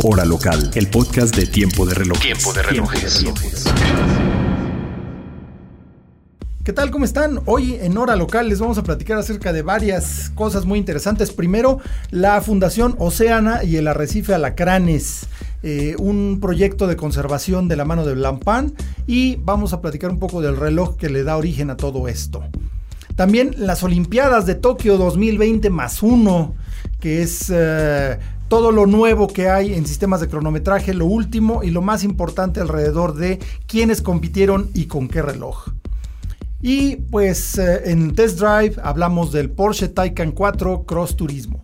Hora local. El podcast de Tiempo de Reloj. Tiempo de relojes. ¿Qué tal? ¿Cómo están? Hoy en Hora Local les vamos a platicar acerca de varias cosas muy interesantes. Primero, la Fundación Oceana y el Arrecife Alacranes, eh, un proyecto de conservación de la mano de Blancpain. Y vamos a platicar un poco del reloj que le da origen a todo esto. También las Olimpiadas de Tokio 2020 más uno, que es eh, todo lo nuevo que hay en sistemas de cronometraje, lo último y lo más importante alrededor de quiénes compitieron y con qué reloj. Y pues eh, en Test Drive hablamos del Porsche Taycan 4 Cross Turismo.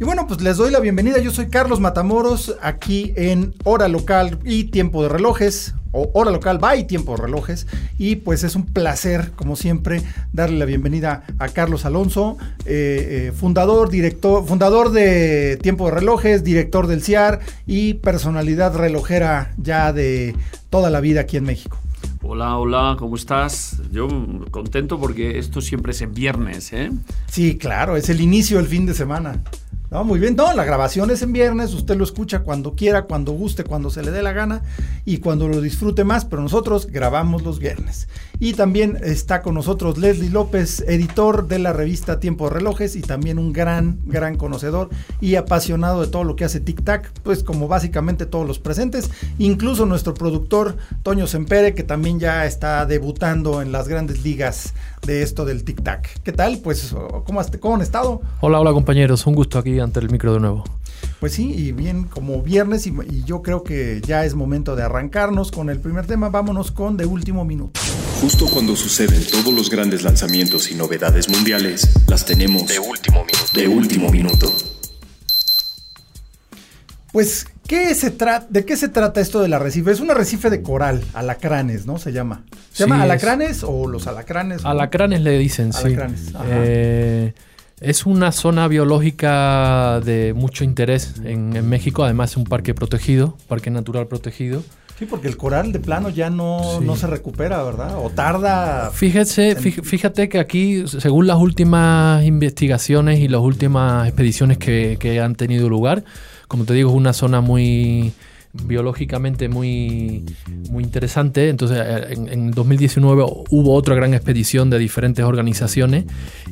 Y bueno, pues les doy la bienvenida. Yo soy Carlos Matamoros, aquí en Hora Local y Tiempo de Relojes, Hora Local by Tiempo de Relojes. Y pues es un placer, como siempre, darle la bienvenida a Carlos Alonso, eh, eh, fundador, director, fundador de Tiempo de Relojes, director del CIAR y personalidad relojera ya de toda la vida aquí en México. Hola, hola, ¿cómo estás? Yo contento porque esto siempre es en viernes, ¿eh? Sí, claro, es el inicio del fin de semana. Muy bien. No, la grabación es en viernes. Usted lo escucha cuando quiera, cuando guste, cuando se le dé la gana y cuando lo disfrute más. Pero nosotros grabamos los viernes. Y también está con nosotros Leslie López, editor de la revista Tiempo de Relojes y también un gran, gran conocedor y apasionado de todo lo que hace Tic Tac, pues como básicamente todos los presentes. Incluso nuestro productor Toño Sempere, que también ya está debutando en las grandes ligas de esto del Tic Tac. ¿Qué tal? Pues, ¿cómo, has, cómo han estado? Hola, hola compañeros. Un gusto aquí ante el micro de nuevo. Pues sí, y bien como viernes y, y, yo creo que ya es momento de arrancarnos con el primer tema. Vámonos con De Último Minuto. Justo cuando suceden todos los grandes lanzamientos y novedades mundiales, las tenemos De último minuto. de último minuto. Pues, ¿qué se trata? ¿de qué se trata esto del arrecife? Es un arrecife de coral, alacranes, ¿no? Se llama. ¿Se Sí, llama es- alacranes o los alacranes? Alacranes le dicen, sí. Alacranes, ajá. Eh, es una zona biológica de mucho interés en, en México. Además, es un parque protegido, parque natural protegido. Sí, porque el coral de plano ya no, Sí. no se recupera, ¿verdad? O tarda. Fíjese, fí- fíjate que aquí, según las últimas investigaciones y las últimas expediciones que, que han tenido lugar, como te digo, es una zona muy biológicamente muy, muy interesante. Entonces, eh, en, en 2019 hubo otra gran expedición de diferentes organizaciones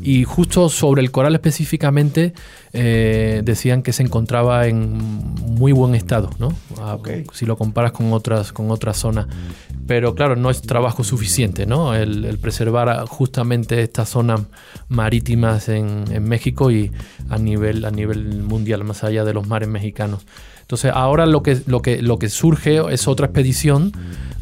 y justo sobre el coral específicamente eh, decían que se encontraba en muy buen estado, ¿no? Ah. Si lo comparas con otras, con otras zonas. Pero claro, no es trabajo suficiente, ¿no? El, el preservar justamente estas zonas marítimas en, en México y a nivel, a nivel mundial, más allá de los mares mexicanos. Entonces, ahora lo que, lo, que, lo que surge es otra expedición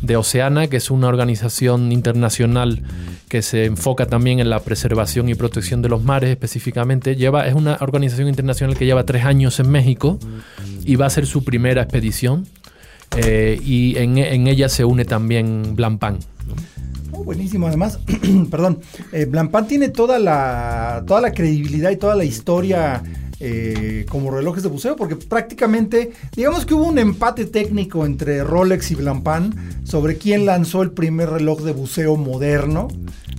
de Oceana, que es una organización internacional que se enfoca también en la preservación y protección de los mares específicamente. Lleva, es una organización internacional que lleva tres años en México y va a ser su primera expedición. Eh, y en, en ella se une también Blancpain. Oh, buenísimo, además, perdón, eh, tiene toda la, toda la credibilidad y toda la historia eh, como relojes de buceo, porque prácticamente, digamos que hubo un empate técnico entre Rolex y Blancpain sobre quién lanzó el primer reloj de buceo moderno.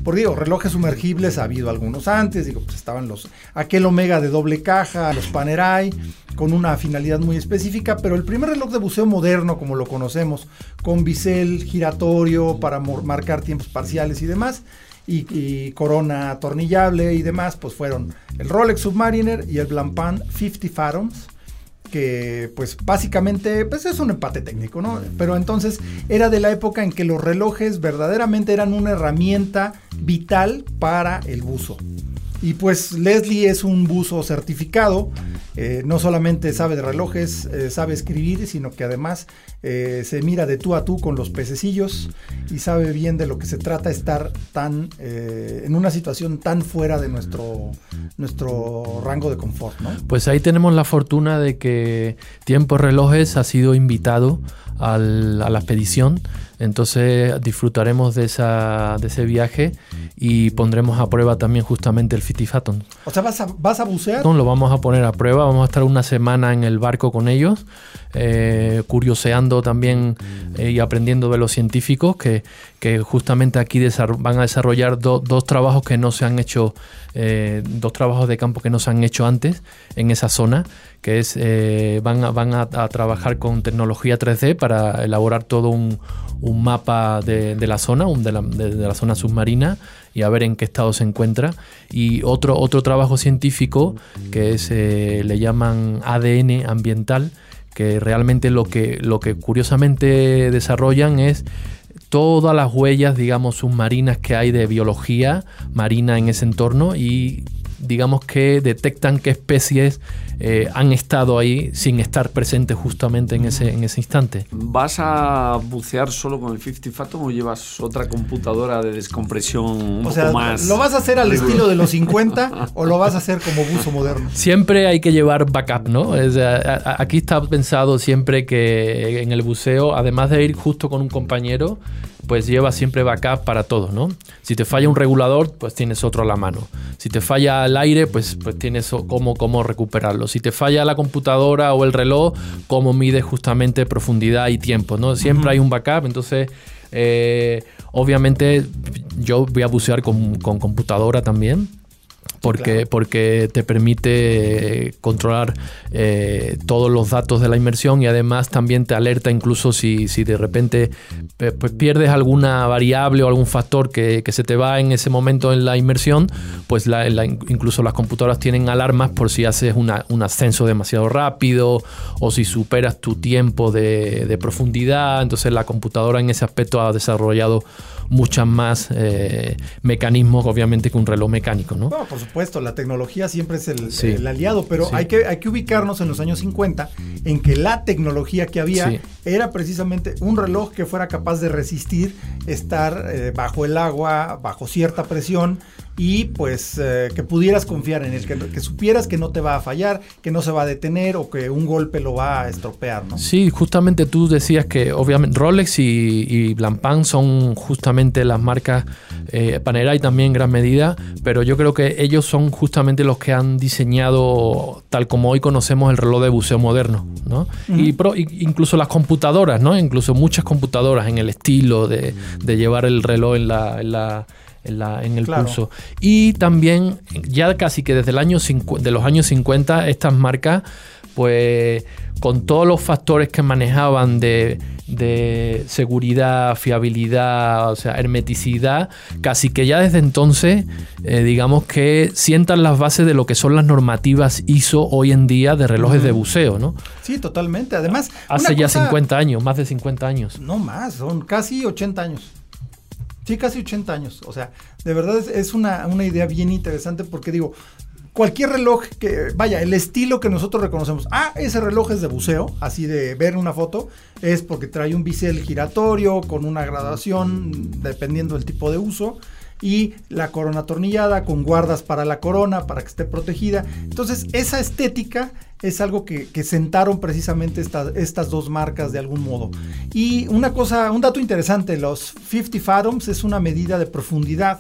Por digo, relojes sumergibles ha habido algunos antes, digo, pues estaban los, aquel Omega de doble caja, los Panerai, con una finalidad muy específica, pero el primer reloj de buceo moderno, como lo conocemos, con bisel giratorio para marcar tiempos parciales y demás, y, corona atornillable y demás, pues fueron el Rolex Submariner y el Blancpain 50 Fathoms, que pues básicamente pues es un empate técnico, ¿no? Pero entonces era de la época en que los relojes verdaderamente eran una herramienta vital para el buzo. Y pues Leslie es un buzo certificado eh, no solamente sabe de relojes, eh, sabe escribir, sino que además eh, se mira de tú a tú con los pececillos y sabe bien de lo que se trata estar tan en una situación tan fuera de nuestro, nuestro rango de confort. ¿no? Pues ahí tenemos la fortuna de que Tiempo Relojes ha sido invitado a la expedición. Entonces disfrutaremos de, esa, de ese viaje y pondremos a prueba también justamente el Fitifaton. O sea, ¿vas a, vas a bucear? No, lo vamos a poner a prueba, vamos a estar una semana en el barco con ellos, eh, curioseando también eh, y aprendiendo de los científicos que, que justamente aquí van a desarrollar dos trabajos que no se han hecho, eh, dos trabajos de campo que no se han hecho antes en esa zona que es eh, van, a, van a, trabajar con tecnología 3D para elaborar todo un, mapa de, la zona, de, la, zona submarina y a ver en qué estado se encuentra. Y otro, otro trabajo científico que es, eh, le llaman ADN ambiental, que realmente lo que, lo que curiosamente desarrollan es todas las huellas, digamos, submarinas que hay de biología marina en ese entorno y digamos que detectan qué especies eh, han estado ahí sin estar presentes justamente en ese, en ese instante. ¿Vas a bucear solo con el 50 Fathom o llevas otra computadora de descompresión un o sea, más? ¿Lo vas a hacer al estilo de los 50 o lo vas a hacer como buzo moderno? Siempre hay que llevar backup, ¿no? aquí está pensado siempre que en el buceo, además de ir justo con un compañero, pues lleva siempre backup para todo, ¿no? Si te falla un regulador, pues tienes otro a la mano. Si te falla el aire, pues, pues tienes cómo, cómo recuperarlo. Si te falla la computadora o el reloj, cómo mides justamente profundidad y tiempo, ¿no? Siempre hay un backup, entonces... Eh, obviamente yo voy a bucear con, con computadora también porque, porque te permite controlar eh, todos los datos de la inmersión y además también te alerta incluso si, si de repente pues, pierdes alguna variable o algún factor que, que, se te va en ese momento en la inmersión, pues la, incluso las computadoras tienen alarmas por si haces una, un ascenso demasiado rápido o si superas tu tiempo de, de profundidad. Entonces la computadora en ese aspecto ha desarrollado muchas más eh, mecanismos, obviamente, que un reloj mecánico, ¿no? por supuesto, la tecnología siempre es el, aliado, pero hay, que, hay que ubicarnos en los años 50 en que la tecnología que había era precisamente un reloj que fuera capaz de resistir estar eh, bajo el agua, bajo cierta presión y pues eh, que pudieras confiar en él, que, supieras que no te va a fallar, que no se va a detener o que un golpe lo va a estropear, ¿no? Sí, justamente tú decías que obviamente Rolex y, y Blancpain son justamente las marcas eh, Panerai también en gran medida, pero yo creo que ellos son justamente los que han diseñado tal como hoy conocemos el reloj de buceo moderno, ¿no? y incluso las computadoras, ¿no? Incluso muchas computadoras en el estilo de, llevar el reloj en la en, el pulso. Y también, ya casi que desde el año de los años 50, estas marcas, pues con todos los factores que manejaban de, seguridad, fiabilidad, o sea, hermeticidad, casi que ya desde entonces, eh, digamos que sientan las bases de lo que son las normativas ISO hoy en día de relojes de buceo, ¿no? Sí, totalmente. Además, hace ya 50 años, más de 50 años. No más, son casi 80 años. Sí, casi 80 años. O sea, de verdad es, una, idea bien interesante porque digo, cualquier reloj que, vaya, el estilo que nosotros reconocemos, ah, ese reloj es de buceo, así de ver una foto, es porque trae un bisel giratorio con una gradación dependiendo del tipo de uso y la corona atornillada con guardas para la corona para que esté protegida. Entonces, esa estética es algo que, sentaron precisamente estas dos marcas de algún modo. Y una cosa, un dato interesante, los 50 fathoms es una medida de profundidad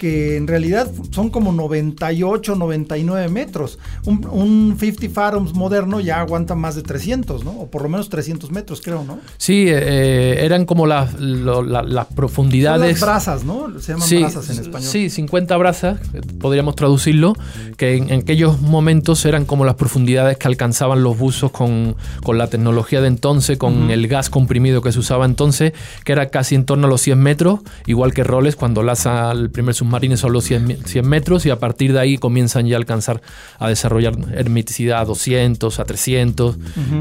que en realidad son como 98, 99 metros. Un, 50 fathoms moderno ya aguanta más de 300, ¿no? O por lo menos 300 metros, creo, ¿no? Sí, eh, eh, eran como las, las profundidades. Son las brazas, ¿no? Se llaman brazas en español. Sí, 50 brazas, podríamos traducirlo, que en, aquellos momentos eran como las profundidades que alcanzaban los buzos con, la tecnología de entonces, con el gas comprimido que se usaba entonces, que era casi en torno a los 100 metros, igual que Roles cuando lanza el primer submarino submarines solo 100, 100 metros y a partir de ahí comienzan ya a alcanzar a desarrollar hermeticidad a 200, a 300,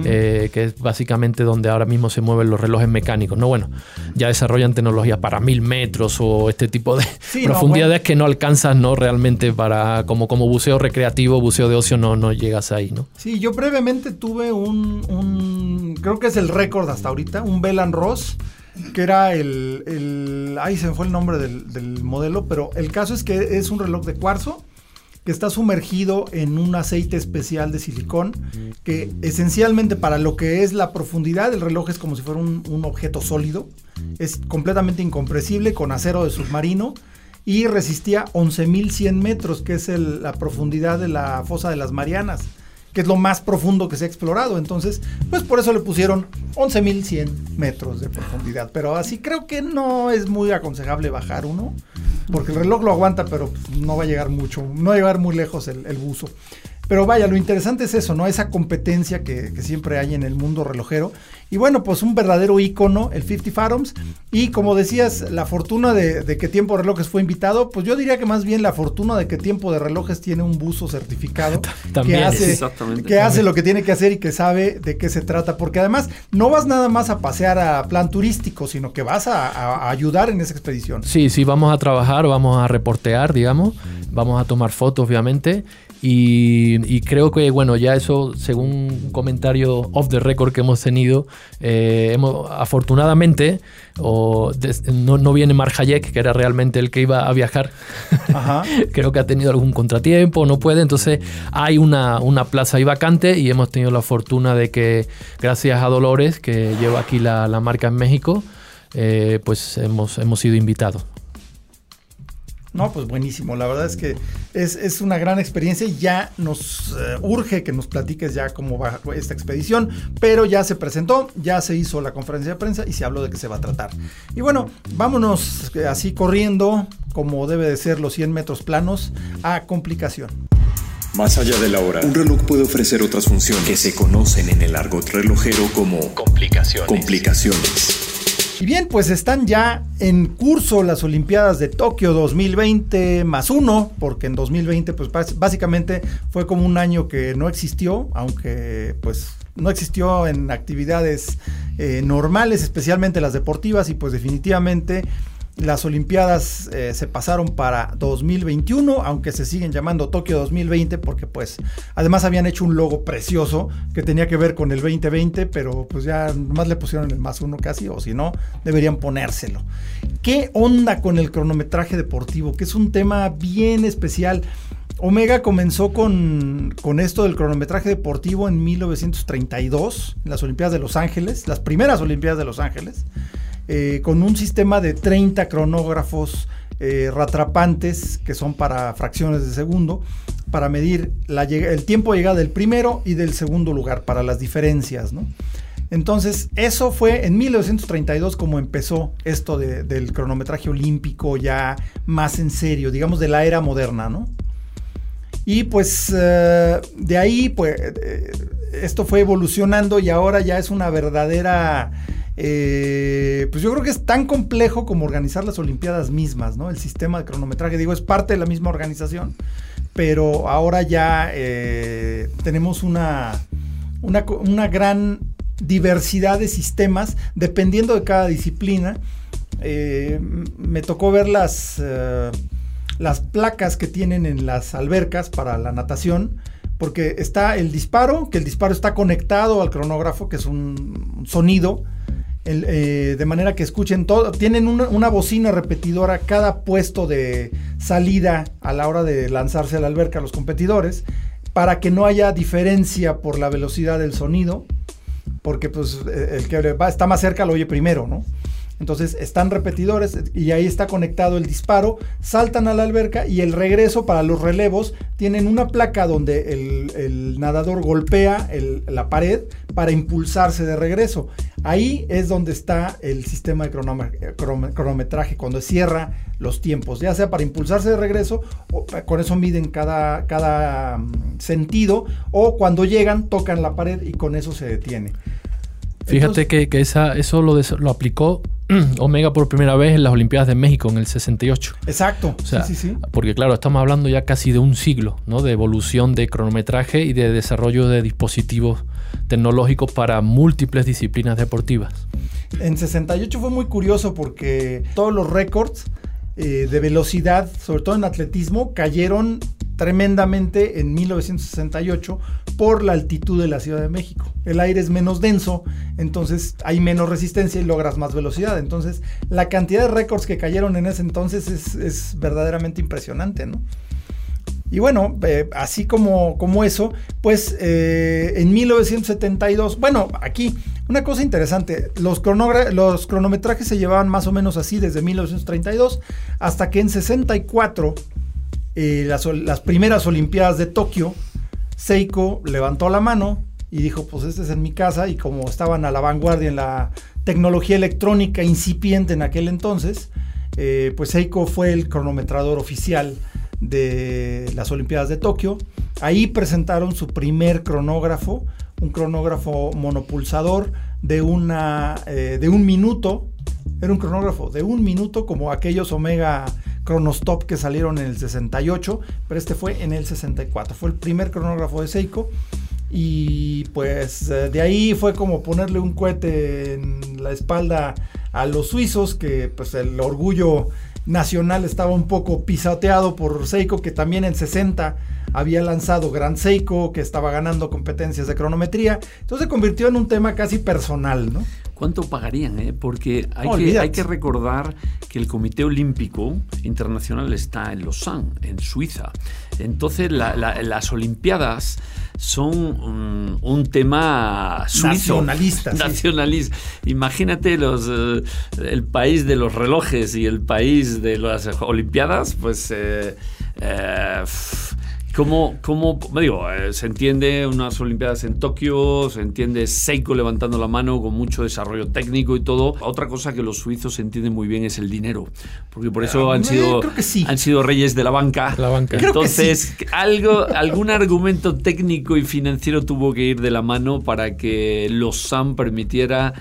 eh, que es básicamente donde ahora mismo se mueven los relojes mecánicos. No, bueno, ya desarrollan tecnología para 1000 metros o este tipo de profundidades que no alcanzas no realmente para como, como buceo recreativo, buceo de ocio, no, no llegas ahí, ¿no? Sí, yo brevemente tuve un, creo que es el récord hasta ahorita, un Belan Ross que era el, el, Ay, se me fue el nombre del, modelo, pero el caso es que es un reloj de cuarzo que está sumergido en un aceite especial de silicón, que esencialmente para lo que es la profundidad del reloj es como si fuera un, objeto sólido, es completamente incompresible con acero de submarino y resistía 11.100 metros, que es la profundidad de la fosa de las Marianas que es lo más profundo que se ha explorado. Entonces, pues por eso le pusieron 11.100 metros de profundidad. Pero así creo que no es muy aconsejable bajar uno, porque el reloj lo aguanta, pero no va a llegar mucho, no va a llegar muy lejos el, el buzo. Pero vaya, lo interesante es eso, ¿no? Esa competencia que, siempre hay en el mundo relojero. Y bueno, pues un verdadero ícono, el 50 Fathoms. Y como decías, la fortuna de, que Tiempo de Relojes fue invitado, pues yo diría que más bien la fortuna de que Tiempo de Relojes tiene un buzo certificado. También, que hace, que hace lo que tiene que hacer y que sabe de qué se trata. Porque además no vas nada más a pasear a plan turístico, sino que vas a, a ayudar en esa expedición. Sí, sí, vamos a trabajar, vamos a reportear, digamos. Vamos a tomar fotos, obviamente. Y, creo que, bueno, ya eso, según un comentario off the record que hemos tenido, eh, hemos, afortunadamente, o no, viene Mark Hayek, que era realmente el que iba a viajar. creo que ha tenido algún contratiempo, no puede. Entonces, hay una, una, plaza ahí vacante y hemos tenido la fortuna de que, gracias a Dolores, que lleva aquí la, la marca en México, eh, pues hemos, hemos sido invitados. No, pues buenísimo. La verdad es que es, una gran experiencia y ya nos eh, urge que nos platiques ya cómo va esta expedición. Pero ya se presentó, ya se hizo la conferencia de prensa y se habló de qué se va a tratar. Y bueno, vámonos eh, así corriendo, como debe de ser los 100 metros planos, a complicación. Más allá de la hora, un reloj puede ofrecer otras funciones que se conocen en el argot relojero como complicaciones. complicaciones. Y bien, pues están ya en curso las Olimpiadas de Tokio 2020 más uno, porque en 2020 pues básicamente fue como un año que no existió, aunque pues no existió en actividades eh, normales, especialmente las deportivas, y pues definitivamente las Olimpiadas eh, se pasaron para 2021, aunque se siguen llamando Tokio 2020 porque pues además habían hecho un logo precioso que tenía que ver con el 2020, pero pues ya más le pusieron el más uno casi, o si no, deberían ponérselo. ¿Qué onda con el cronometraje deportivo? Que es un tema bien especial. Omega comenzó con, con, esto del cronometraje deportivo en 1932, en las Olimpiadas de Los Ángeles, las primeras Olimpiadas de Los Ángeles. Eh, con un sistema de 30 cronógrafos eh, ratrapantes que son para fracciones de segundo para medir el tiempo de llegada del primero y del segundo lugar para las diferencias. Entonces, eso fue en 1932 como empezó esto del cronometraje olímpico ya más en serio, digamos de la era moderna, ¿no? Y pues eh, de ahí, pues, esto fue evolucionando y ahora ya es una verdadera eh, pues yo creo que es tan complejo como organizar las Olimpiadas mismas, ¿no? El sistema de cronometraje, digo, es parte de la misma organización, pero ahora ya eh, tenemos una, una, gran diversidad de sistemas dependiendo de cada disciplina. Eh, me tocó ver las, las placas que tienen en las albercas para la natación porque está el disparo, que el disparo está conectado al cronógrafo, que es un sonido eh, de manera que escuchen todo. Tienen una, bocina repetidora cada puesto de salida a la hora de lanzarse a la alberca a los competidores para que no haya diferencia por la velocidad del sonido, porque pues eh, el que va, está más cerca lo oye primero, ¿no? Entonces están repetidores y ahí está conectado el disparo, saltan a la alberca y el regreso para los relevos tienen una placa donde el, nadador golpea la pared para impulsarse de regreso. Ahí es donde está el sistema de cronometraje, cuando cierra los tiempos, ya sea para impulsarse de regreso, o, con eso miden cada, cada mm, sentido, o cuando llegan tocan la pared y con eso se detiene. Fíjate que, esa, eso lo, lo aplicó Omega por primera vez en las Olimpiadas de México en el 68. Exacto. O sea, Porque claro, estamos hablando ya casi de un siglo, ¿no? De evolución de cronometraje y de desarrollo de dispositivos tecnológicos para múltiples disciplinas deportivas. En 68 fue muy curioso porque todos los récords eh, de velocidad, sobre todo en atletismo, cayeron tremendamente en 1968 por la altitud de la Ciudad de México. El aire es menos denso, entonces hay menos resistencia y logras más velocidad. Entonces, la cantidad de récords que cayeron en ese entonces es, verdaderamente impresionante, ¿no? Y bueno, eh, así como, como eso, pues eh, en 1972, bueno, aquí una cosa interesante, los, los cronometrajes se llevaban más o menos así desde 1932 hasta que en 64 eh, las, primeras Olimpiadas de Tokio, Seiko levantó la mano y dijo, pues este es en mi casa y como estaban a la vanguardia en la tecnología electrónica incipiente en aquel entonces, pues Seiko fue el cronometrador oficial de las Olimpiadas de Tokio. Ahí presentaron su primer cronógrafo, un cronógrafo monopulsador de, una, eh, de un minuto. Era un cronógrafo de un minuto como aquellos Omega Chronostop que salieron en el 68, pero este fue en el 64. Fue el primer cronógrafo de Seiko. Y pues eh, de ahí fue como ponerle un cohete en la espalda a los suizos, que pues el orgullo nacional estaba un poco pisoteado por Seiko, que también en 60 había lanzado Grand Seiko, que estaba ganando competencias de cronometría. Entonces se convirtió en un tema casi personal, ¿no? ¿Cuánto pagarían? Eh? Porque hay, que, hay, que, recordar que el Comité Olímpico Internacional está en Lausanne, en Suiza. Entonces las Olimpiadas son un, tema suizo. Nacionalista. Nacionalista. Imagínate los, eh, el país de los relojes y el país de las Olimpiadas, pues... Eh, ¿Cómo, cómo digo, eh, se entiende unas Olimpiadas en Tokio, se entiende Seiko levantando la mano con mucho desarrollo técnico y todo? Otra cosa que los suizos entienden muy bien es el dinero, porque por eso ah, han, sido, han sido reyes de la banca. La banca. Entonces, algo, algún argumento técnico y financiero tuvo que ir de la mano para que los SAM permitiera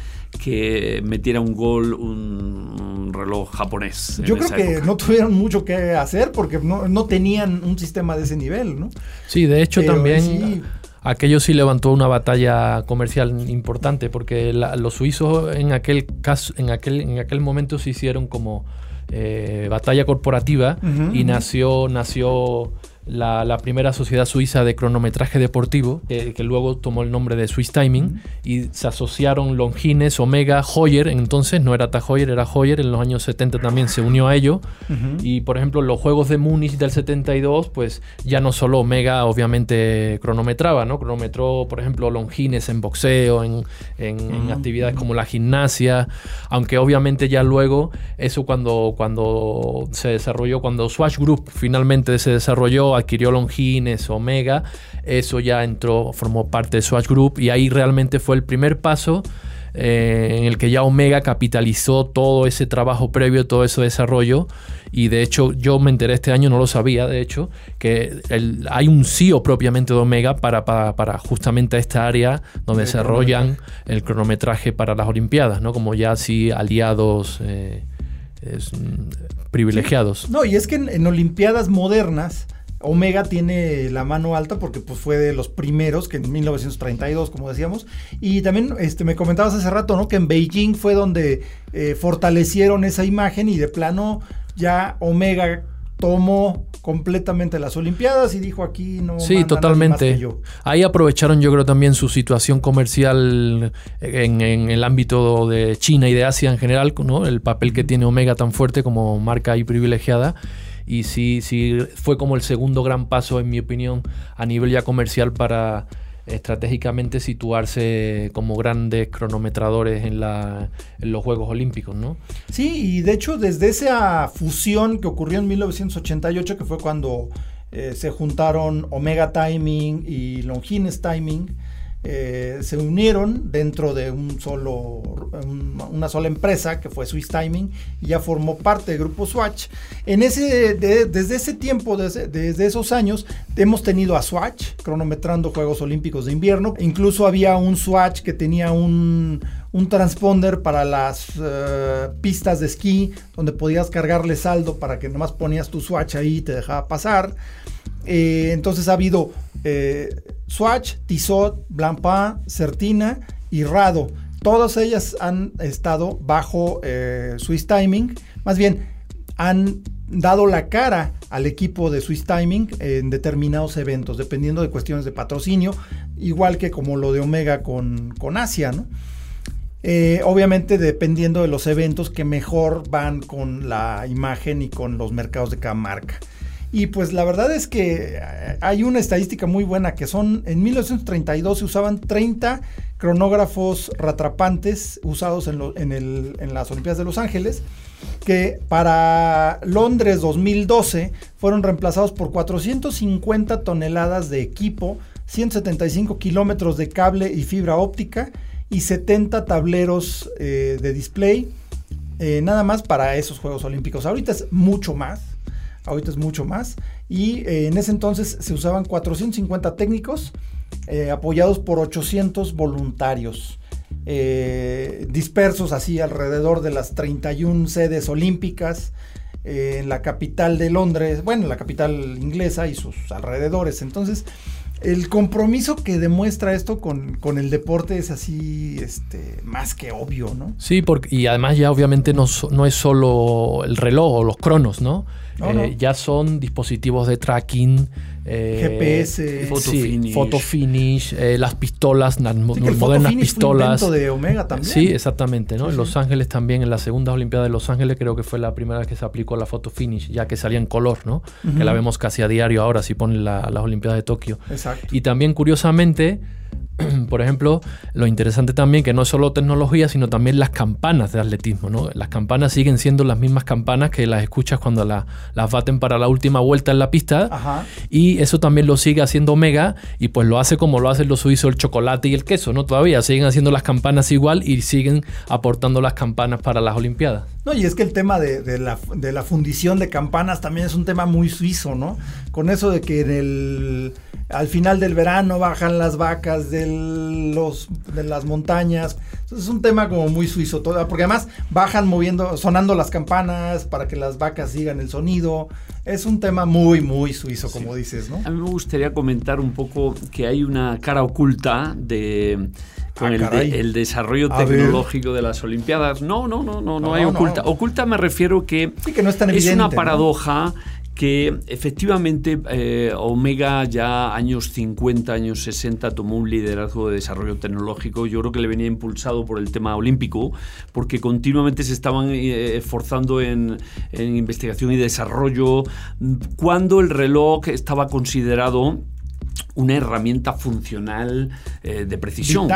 que metiera un gol un, reloj japonés. Yo creo que no tuvieron mucho que hacer porque no, tenían un sistema de ese nivel, ¿no? Sí, de hecho también aquello sí levantó una batalla comercial importante porque los suizos en aquel caso, en aquel, en aquel momento se hicieron como eh, batalla corporativa y nació, nació la, primera sociedad suiza de cronometraje deportivo, que luego tomó el nombre de Swiss Timing, y se asociaron Longines, Omega, Hoyer, entonces no era Ta era Hoyer, en los años 70 también se unió a ello, y por ejemplo los Juegos de Múnich del 72, pues ya no solo Omega obviamente cronometraba, ¿no? Cronometró, por ejemplo, Longines en boxeo, en, en, actividades como la gimnasia, aunque obviamente ya luego, eso cuando, cuando se desarrolló, cuando Swatch Group finalmente se desarrolló, adquirió Longines, Omega, eso ya entró, formó parte de Swatch Group y ahí realmente fue el primer paso eh, en el que ya Omega capitalizó todo ese trabajo previo, todo ese desarrollo. Y de hecho, yo me enteré este año, no lo sabía, de hecho, que hay un CEO propiamente de Omega para, para, justamente esta área donde desarrollan el cronometraje para las Olimpiadas, ¿no? Como ya así aliados eh, mm, privilegiados. No, y es que en Olimpiadas modernas Omega tiene la mano alta porque pues, fue de los primeros, que en 1932, como decíamos. Y también este, me comentabas hace rato, ¿no? Que en Beijing fue donde eh, fortalecieron esa imagen y de plano ya Omega tomó completamente las Olimpiadas y dijo aquí no. Sí, totalmente. Ahí aprovecharon yo creo también su situación comercial en, en, el ámbito de China y de Asia en general, ¿no? El papel que tiene Omega tan fuerte como marca ahí privilegiada y sí, sí fue como el segundo gran paso, en mi opinión, a nivel ya comercial para estratégicamente situarse como grandes cronometradores en, los Juegos Olímpicos, ¿no? Sí, y de hecho desde esa fusión que ocurrió en 1988, que fue cuando eh, se juntaron Omega Timing y Longines Timing, eh, se unieron dentro de un solo, una sola empresa que fue Swiss Timing y ya formó parte del grupo Swatch. En ese, desde ese tiempo, desde, esos años, hemos tenido a Swatch cronometrando Juegos Olímpicos de Invierno. Incluso había un Swatch que tenía un, un transponder para las eh, pistas de esquí, donde podías cargarle saldo para que nomás ponías tu swatch ahí y te dejaba pasar. Eh, entonces ha habido eh, Swatch, Tissot, Blancpain, Certina y Rado. Todas ellas han estado bajo Swiss Timing. Más bien, han dado la cara al equipo de Swiss Timing en determinados eventos, dependiendo de cuestiones de patrocinio, igual que como lo de Omega con, con Asia, ¿no? Eh, obviamente dependiendo de los eventos que mejor van con la imagen y con los mercados de cada marca. Y pues la verdad es que eh, hay una estadística muy buena que son, en 1932 se usaban 30 cronógrafos ratrapantes usados en, las Olimpiadas de Los Ángeles, que para Londres 2012 fueron reemplazados por 450 toneladas de equipo, 175 kilómetros de cable y fibra óptica, y 70 tableros eh, de display. Eh, nada más para esos Juegos Olímpicos. Ahorita es mucho más. Ahorita es mucho más. Y eh, en ese entonces se usaban 450 técnicos apoyados por 800 voluntarios. dispersos así alrededor de las 31 sedes olímpicas en la capital de Londres, bueno, la capital inglesa y sus alrededores. Entonces, el compromiso que demuestra esto con, el deporte es así, este, más que obvio, ¿no? Sí, porque, y además ya obviamente no, no es solo el reloj o los cronos, ¿no? Eh, ya son dispositivos de tracking. Eh, GPS, photo finish, eh, las pistolas, las modernas pistolas. de Omega también. Sí, exactamente, ¿no? en Los Ángeles también, en la segunda Olimpiada de Los Ángeles creo que fue la primera vez que se aplicó la photo finish, ya que salía en color, ¿no? Que la vemos casi a diario ahora si ponen las Olimpiadas de Tokio. Exacto. Y también curiosamente por ejemplo, lo interesante también que no es solo tecnología, sino también las campanas de atletismo. ¿no? Las campanas siguen siendo las mismas campanas que las escuchas cuando las baten para la última vuelta en la pista. Y eso también lo sigue haciendo Omega y pues lo hace como lo hacen los suizos el chocolate y el queso, ¿no? Todavía siguen haciendo las campanas igual y siguen aportando las campanas para las Olimpiadas. No, y es que el tema de, la, de la fundición de campanas también es un tema muy suizo, ¿no? Con eso de que en el al final del verano bajan las vacas de, los, de las montañas. es un tema como muy suizo, todo, porque además bajan moviendo, sonando las campanas para que las vacas sigan el sonido. Es un tema muy, muy suizo, como dices, ¿no? A mí me gustaría comentar un poco que hay una cara oculta de con ah, el, desarrollo tecnológico de las Olimpiadas. No, no, no, no, no, hay oculta. Oculta me refiero que, que no es, tan evidente, una paradoja que efectivamente eh, Omega ya años 50, años 60 tomó un liderazgo de desarrollo tecnológico. Yo creo que le venía impulsado por el tema olímpico, porque continuamente se estaban eh, esforzando en, investigación y desarrollo, cuando el reloj estaba considerado una herramienta funcional eh, de precisión.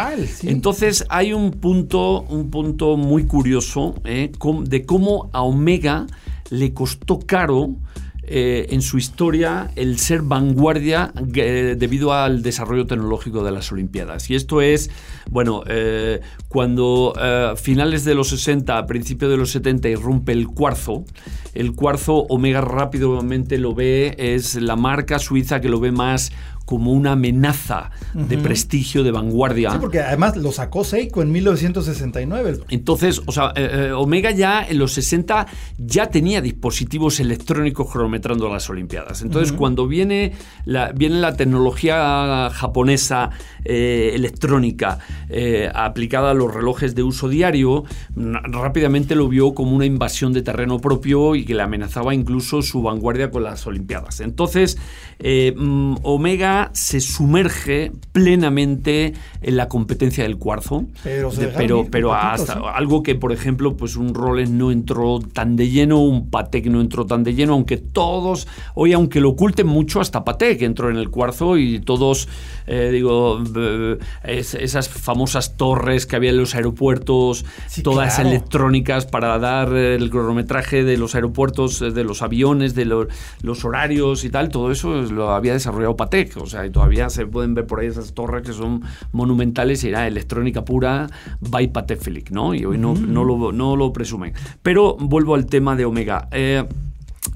Entonces hay un punto, un punto muy curioso de cómo a Omega le costó caro eh, en su historia el ser vanguardia eh, debido al desarrollo tecnológico de las Olimpiadas. Y esto es, bueno, eh, cuando a finales de los 60, a principios de los 70 irrumpe el cuarzo, el cuarzo Omega rápidamente lo ve, es la marca suiza que lo ve más como una amenaza de prestigio, de vanguardia. Sí, porque además lo sacó Seiko en 1969. Entonces, o sea, eh, eh, Omega ya en los 60 ya tenía dispositivos electrónicos cronometrando las Olimpiadas. Entonces, cuando viene la, viene la tecnología japonesa eh, electrónica aplicada a los relojes de uso diario, rápidamente lo vio como una invasión de terreno propio y que le amenazaba incluso su vanguardia con las Olimpiadas. Entonces, mm, Se sumerge plenamente en la competencia del cuarzo. Pero, pero, hasta algo que, por ejemplo, pues un Rolex no entró tan de lleno, un Patek no entró tan de lleno, aunque todos, hoy aunque lo oculten mucho, hasta Patek entró en el cuarzo y todos, eh, digo, eh, esas famosas torres que había en los aeropuertos, todas electrónicas para dar el cronometraje de los aeropuertos, de los aviones, de los horarios y tal, todo eso lo había desarrollado Patek. O sea, y todavía se pueden ver por ahí esas torres que son monumentales y era electrónica pura by Patek ¿no? Y hoy no, no, lo, no lo presumen. Pero vuelvo al tema de Omega. Eh,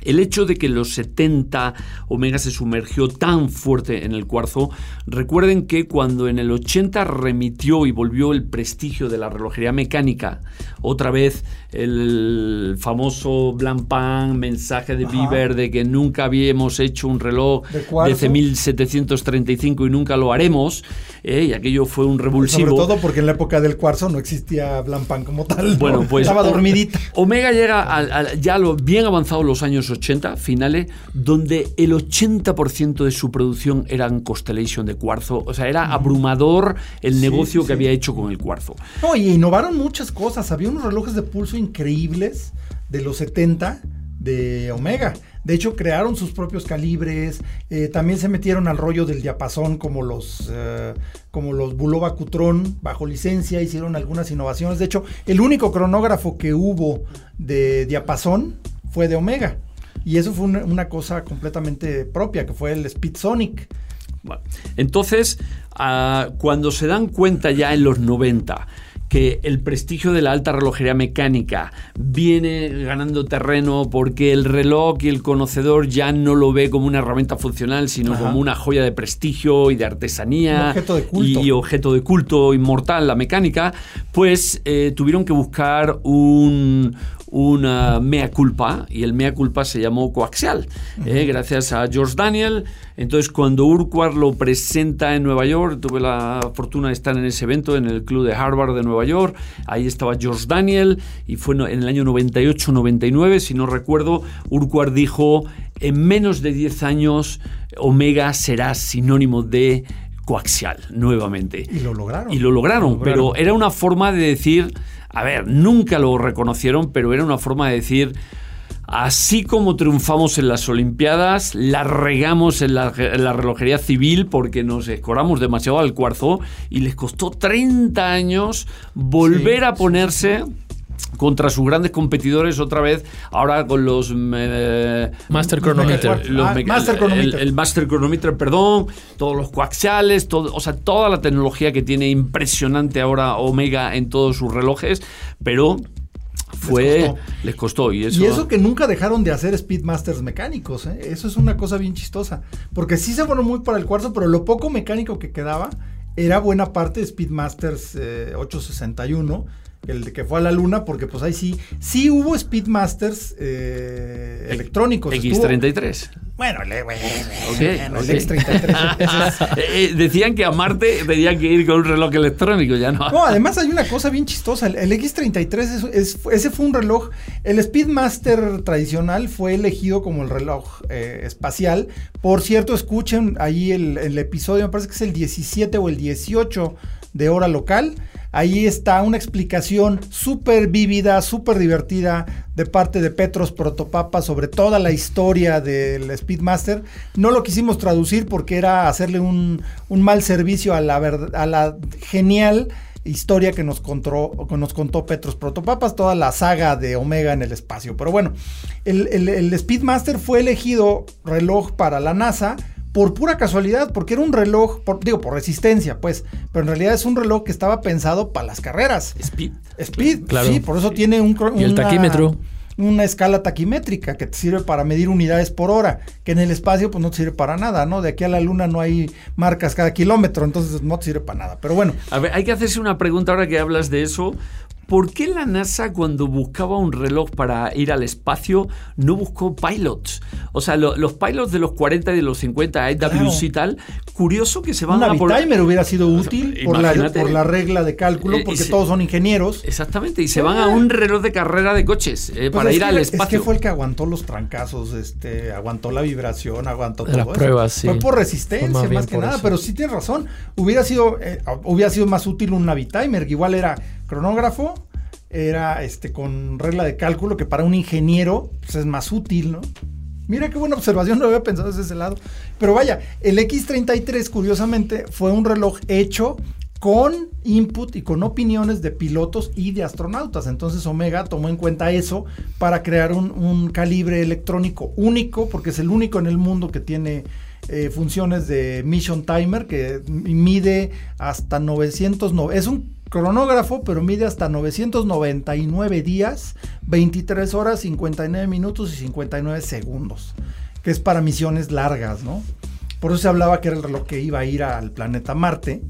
El hecho de que los 70 Omega se sumergió tan fuerte en el cuarzo, recuerden que cuando en el 80 remitió y volvió el prestigio de la relojería mecánica, otra vez el famoso Blancpain mensaje de Bieber de que nunca habíamos hecho un reloj de, de 1735 y nunca lo haremos, eh, y aquello fue un revulsivo. Sobre todo porque en la época del cuarzo no existía Blancpain como tal. Bueno, pues estaba dormidita. Omega llega a, ya lo bien avanzado los años 80, finales, donde el 80% de su producción eran Constellation de cuarzo. O sea, era abrumador el negocio que había hecho con el cuarzo. No, y innovaron muchas cosas. Había unos relojes de pulso increíbles de los 70 de Omega. De hecho, crearon sus propios calibres. Eh, también se metieron al rollo del diapasón, como los, eh, como los Bulova Cutron, bajo licencia. Hicieron algunas innovaciones. De hecho, el único cronógrafo que hubo de diapasón fue de Omega. Y eso fue una, cosa completamente propia, que fue el Speed Sonic. entonces, ah, cuando se dan cuenta ya en los 90 que el prestigio de la alta relojería mecánica viene ganando terreno porque el reloj y el conocedor ya no lo ve como una herramienta funcional, sino como una joya de prestigio y de artesanía y objeto de culto inmortal, la mecánica, pues eh, tuvieron que buscar un, una mea culpa y el mea culpa se llamó coaxial, eh, gracias a George Daniel. Entonces, cuando Urquhart lo presenta en Nueva York, tuve la fortuna de estar en ese evento en el club de Harvard de Nueva York. Ahí estaba George Daniel y fue en el año 98-99, si no recuerdo. Urquhart dijo: en menos de 10 años, Omega será sinónimo de coaxial nuevamente. Y lo lograron. Y lo lograron, pero era una forma de decir a ver, nunca lo reconocieron, pero era una forma de decir, así como triunfamos en las Olimpiadas, la regamos en la, relojería civil porque nos escoramos demasiado al cuarzo y les costó 30 años volver a ponerse contra sus grandes competidores otra vez, ahora con los... Eh, Master Chronometer. Ah, el, Master Chronometer, perdón, todos los coaxiales, todo, o sea, toda la tecnología que tiene impresionante ahora Omega en todos sus relojes, pero fue les costó, y, eso, y eso que nunca dejaron de hacer Speedmasters mecánicos ¿eh? eso es una cosa bien chistosa porque sí se fueron muy para el cuarzo pero lo poco mecánico que quedaba era buena parte de Speedmasters 861 eh, el de que fue a la luna, porque pues ahí sí, sí hubo Speedmasters eh, electrónicos. X33. Bueno, el, X33. Eh, eh, decían que a Marte tenían que ir con un reloj electrónico, ya no. No, además hay una cosa bien chistosa. El, X33, es, ese fue un reloj. El Speedmaster tradicional fue elegido como el reloj espacial. Por cierto, escuchen ahí el, el episodio, me parece que es el 17 o el 18 de hora local. Ahí está una explicación súper vívida, súper divertida de parte de Petros Protopapa sobre toda la historia del Speedmaster. No lo quisimos traducir porque era hacerle un, mal servicio a la, genial historia que nos, contó, que Petros Protopapas, toda la saga de Omega en el espacio. Pero bueno, el, el Speedmaster fue elegido reloj para la NASA por pura casualidad, porque era un reloj, digo, por resistencia, pues, pero en realidad es un reloj que estaba pensado para las carreras. Speed. Speed, claro. sí, por eso tiene un... Y el taquímetro una escala taquimétrica que te sirve para medir unidades por hora, que en el espacio pues no te sirve para nada, ¿no? De aquí a la luna no hay marcas cada kilómetro, entonces no te sirve para nada. Pero bueno. A ver, hay que hacerse una pregunta ahora que hablas de eso, ¿Por qué la NASA cuando buscaba un reloj para ir al espacio no buscó pilots? O sea, los pilots de los 40 y de los 50, IWC y tal, curioso que se van a... Un timer hubiera sido útil por, la, regla de cálculo, eh, porque todos son ingenieros. Exactamente, y se van a un reloj de carrera de coches eh, pues para ir al espacio. Es que fue el que aguantó los trancazos, este, aguantó la vibración, aguantó todo Las pruebas, sí. Fue por resistencia, más, que nada, pero sí tienes razón. Hubiera sido, eh, hubiera sido más útil un Navitimer, que igual era cronógrafo, era este con regla de cálculo, que para un ingeniero pues, es más útil, ¿no? Mira qué buena observación, no había pensado desde ese lado. Pero vaya, el X33, curiosamente, fue un reloj hecho con input y con opiniones de pilotos y de astronautas. Entonces Omega tomó en cuenta eso para crear un, un calibre electrónico único, porque es el único en el mundo que tiene eh, funciones de Mission Timer que mide hasta 900, es un cronógrafo, pero mide hasta 999 días, 23 horas, 59 minutos y 59 segundos, que es para misiones largas, ¿no? Por eso se hablaba que era el reloj que iba a ir al planeta Marte.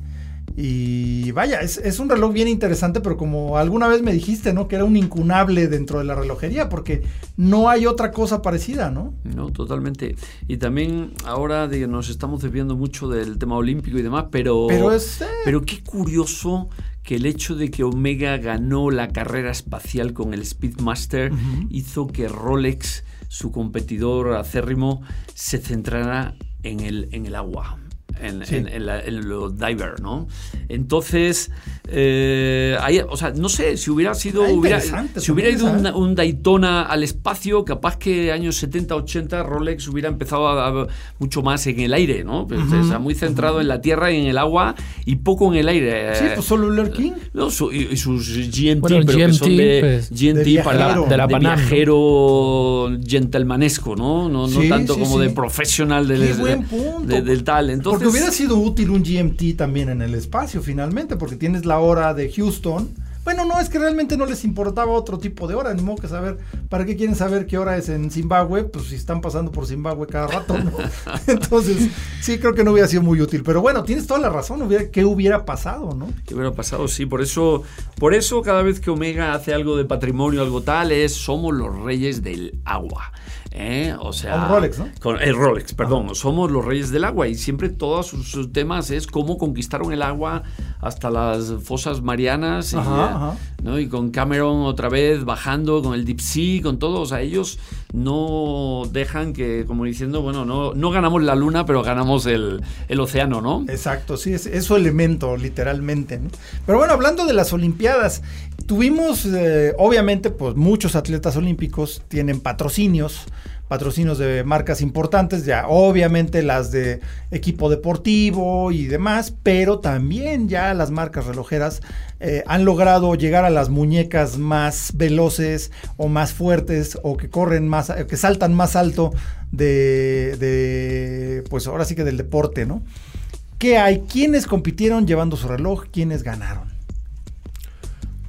Y vaya, es, un reloj bien interesante, pero como alguna vez me dijiste, ¿no? Que era un incunable dentro de la relojería, porque no hay otra cosa parecida, ¿no? No, totalmente. Y también ahora nos estamos desviando mucho del tema olímpico y demás, pero, pero, es, eh, pero qué curioso que el hecho de que Omega ganó la carrera espacial con el Speedmaster hizo que Rolex, su competidor acérrimo, se centrara en el, en el agua en, en, los diver, ¿no? Entonces, eh, o sea, no sé, si hubiera sido, ah, hubiera, si hubiera ido un, Daytona al espacio, capaz que años 70, 80 Rolex hubiera empezado a, mucho más en el aire, ¿no? Pues, o sea, muy centrado en la tierra y en el agua y poco en el aire. Sí, pues solo el King. No, y, sus GMT, pero que son de, pues, GMT para, de, la de viajero gentlemanesco, ¿no? No, no tanto como de profesional del, del tal. Entonces, hubiera sido útil un GMT también en el espacio, finalmente, porque tienes la hora de Houston. Bueno, no, es que realmente no les importaba otro tipo de hora, ni modo que saber, ¿para qué quieren saber qué hora es en Zimbabue? Pues si están pasando por Zimbabue cada rato, ¿no? Entonces, sí, creo que no hubiera sido muy útil. Pero bueno, tienes toda la razón, hubiera, ¿qué hubiera pasado, no? ¿Qué hubiera pasado? Sí, por eso, por eso cada vez que Omega hace algo de patrimonio, algo tal, es somos los reyes del agua. ¿Eh? O sea, Rolex, ¿no? Con el Rolex, perdón. Somos los reyes del agua y siempre todos sus, temas es cómo conquistaron el agua hasta las fosas marianas y, ¿no? y con Cameron otra vez bajando con el Deep Sea, con todo. O sea, ellos no dejan que, como diciendo, bueno, no, no ganamos la luna, pero ganamos el, océano, ¿no? Exacto, sí, es, su elemento, literalmente. Pero bueno, hablando de las Olimpiadas, tuvimos, eh, obviamente, pues muchos atletas olímpicos tienen patrocinios patrocinios de marcas importantes, ya obviamente las de equipo deportivo y demás, pero también ya las marcas relojeras eh, han logrado llegar a las muñecas más veloces o más fuertes o que corren más, eh, que saltan más alto de, de, pues ahora sí que del deporte, ¿no? ¿Qué hay? ¿Quiénes compitieron llevando su reloj? ¿Quiénes ganaron?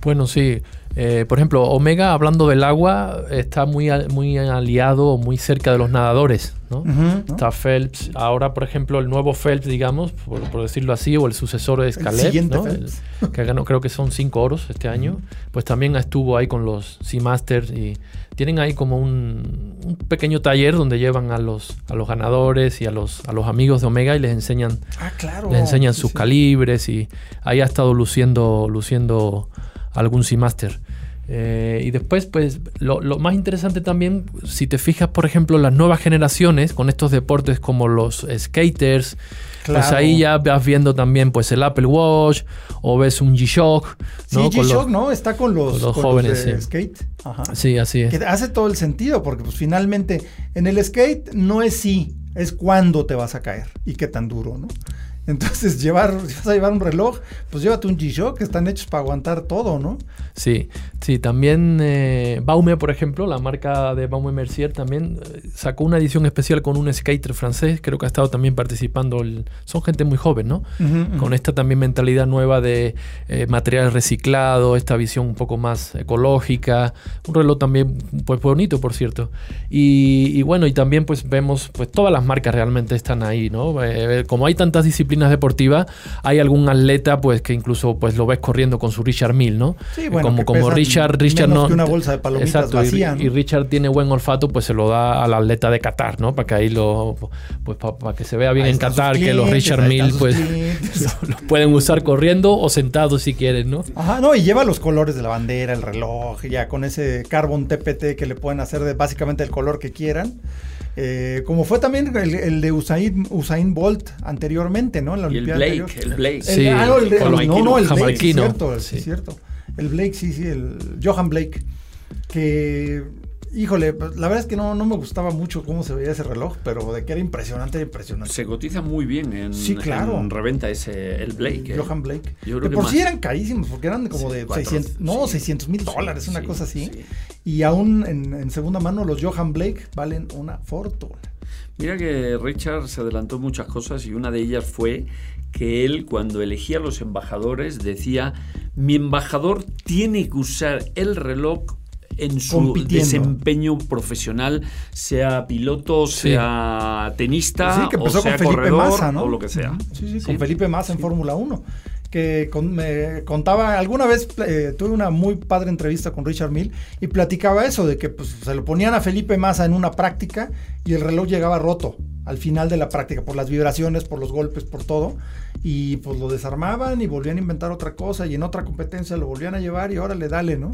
Bueno, sí. Eh, por ejemplo, Omega, hablando del agua, está muy, muy aliado, muy cerca de los nadadores. ¿no? Está Phelps. Ahora, por ejemplo, el nuevo Phelps, digamos, por, decirlo así, o el sucesor de Scalet, ¿no? que ganó, creo que son cinco oros este año, pues también estuvo ahí con los Seamasters y tienen ahí como un, pequeño taller donde llevan a los, a los ganadores y a los, a los amigos de Omega y les enseñan, ah, les enseñan sus calibres y ahí ha estado luciendo, luciendo algún Seamaster. Eh, y después, pues, lo, más interesante también, si te fijas, por ejemplo, las nuevas generaciones con estos deportes como los skaters, pues ahí ya vas viendo también pues el Apple Watch o ves un G-Shock. ¿no? Sí, G-Shock, ¿no? Está con los, jóvenes de skate. Sí, así es. Que hace todo el sentido, porque pues finalmente en el skate no es sí, es cuándo te vas a caer y qué tan duro, ¿no? Entonces, llevar, vas a llevar un reloj, pues llévate un G-Shock, que están hechos para aguantar todo, ¿no? Sí, sí, también eh, Baume, por ejemplo, la marca de Baume Mercier también eh, sacó una edición especial con un skater francés, creo que ha estado también participando, son gente muy joven, ¿no? Con esta también mentalidad nueva de eh, material reciclado, esta visión un poco más ecológica, un reloj también pues bonito, por cierto. Y, bueno, y también pues vemos, pues todas las marcas realmente están ahí, ¿no? como hay tantas disciplinas, deportivas, hay algún atleta pues que incluso pues lo ves corriendo con su Richard Mill, ¿no? Sí, bueno, como, como Richard, Richard no. una bolsa de palomitas exacto, y, Richard tiene buen olfato, pues se lo da al atleta de Qatar, ¿no? Para que ahí lo pues para, que se vea bien en Qatar que los Richard Mill pues los pueden usar corriendo o sentados si quieren, ¿no? Ajá, no, y lleva los colores de la bandera, el reloj, ya con ese carbon TPT que le pueden hacer de básicamente el color que quieran. Eh, como fue también el, de Usain, Usain, Bolt anteriormente, ¿no? En la y el Blake, el Blake. Sí, ah, el, no, no, el Blake, es cierto, sí. es cierto. El Blake, sí, sí, el Johan Blake. Que Híjole, pues, la verdad es que no, no me gustaba mucho cómo se veía ese reloj, pero de que era impresionante, impresionante. Se cotiza muy bien en, sí, claro. en reventa ese, el Blake. ¿eh? Johan Blake. Yo creo que por sí eran carísimos, porque eran como de 600, no, 600 mil dólares, una cosa así. Y aún en, segunda mano los Johan Blake valen una fortuna. Mira que Richard se adelantó muchas cosas y una de ellas fue que él cuando elegía a los embajadores decía, mi embajador tiene que usar el reloj en su desempeño profesional, sea piloto, sea tenista, o sea corredor, o lo que sea. Sí, sí, con Felipe Massa en Fórmula 1 que me contaba, alguna vez eh, tuve una muy padre entrevista con Richard Mill y platicaba eso, de que pues, se lo ponían a Felipe Massa en una práctica y el reloj llegaba roto al final de la práctica, por las vibraciones, por los golpes, por todo, y pues lo desarmaban y volvían a inventar otra cosa y en otra competencia lo volvían a llevar y ahora le dale, ¿no?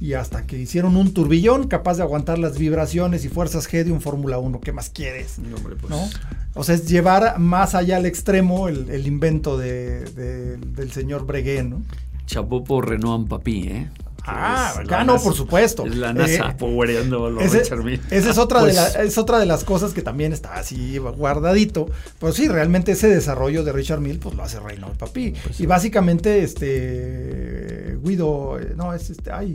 Y hasta que hicieron un turbillón capaz de aguantar las vibraciones y fuerzas G de un Fórmula 1. ¿Qué más quieres? No, pues. ¿No? O sea, es llevar más allá al extremo el, invento de, del señor Breguet, ¿no? Chapó por Renault Papi, ¿eh? Ah, acá no, por supuesto. Es la NASA eh, los ese, Esa es otra, de pues es otra de las cosas que también está así guardadito. Pero sí, realmente ese desarrollo de Richard Mill, pues lo hace Renault Papi. Pues y básicamente, este. Guido. Eh, no, es este. Ay.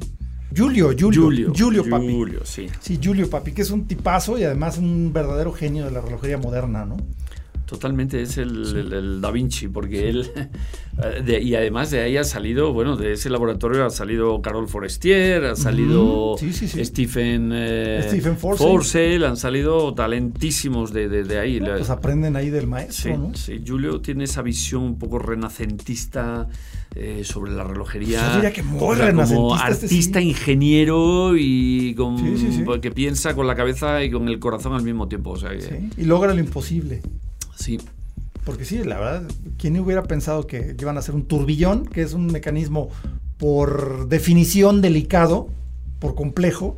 Julio, Julio, Julio, Papi. Julio, sí. Sí, Julio Papi, que es un tipazo y además un verdadero genio de la relojería moderna, ¿no? Totalmente, es el, Da Vinci, porque él, y además de ahí ha salido, bueno, de ese laboratorio ha salido Carol Forestier, ha salido Stephen, eh, Stephen Forcell. han salido talentísimos de, ahí. pues aprenden ahí del maestro, ¿no? Sí, Julio tiene esa visión un poco renacentista eh, sobre la relojería. Yo que muy como este artista, ingeniero y que piensa con la cabeza y con el corazón al mismo tiempo. O sea Y logra lo imposible. Sí. Porque sí, la verdad, ¿quién hubiera pensado que iban a hacer un turbillón, que es un mecanismo por definición delicado, por complejo,